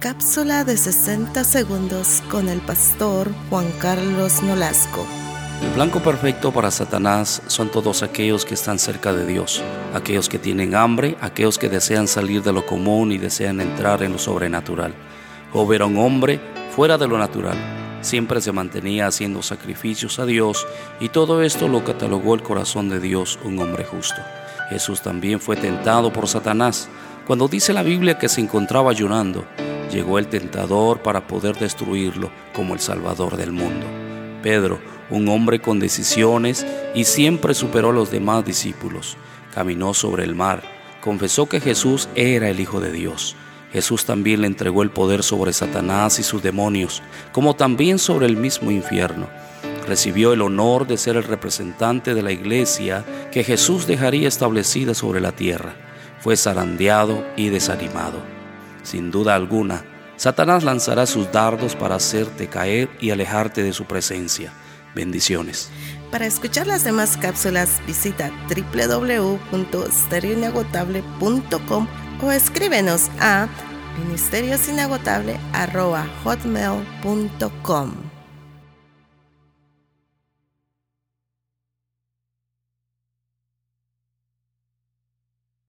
Cápsula de 60 segundos con el pastor Juan Carlos Nolasco. El blanco perfecto para Satanás son todos aquellos que están cerca de Dios, aquellos que tienen hambre, aquellos que desean salir de lo común y desean entrar en lo sobrenatural. Job era un hombre fuera de lo natural, siempre se mantenía haciendo sacrificios a Dios y todo esto lo catalogó el corazón de Dios, un hombre justo. Jesús también fue tentado por Satanás. Cuando dice la Biblia que se encontraba ayunando, llegó el tentador para poder destruirlo como el Salvador del mundo. Pedro, un hombre con decisiones y siempre superó a los demás discípulos, caminó sobre el mar, confesó que Jesús era el Hijo de Dios. Jesús también le entregó el poder sobre Satanás y sus demonios, como también sobre el mismo infierno. Recibió el honor de ser el representante de la iglesia que Jesús dejaría establecida sobre la tierra. Fue zarandeado y desanimado. Sin duda alguna, Satanás lanzará sus dardos para hacerte caer y alejarte de su presencia. Bendiciones. Para escuchar las demás cápsulas visita www.stereoinagotable.com o escríbenos a ministeriosinagotable.hotmail.com.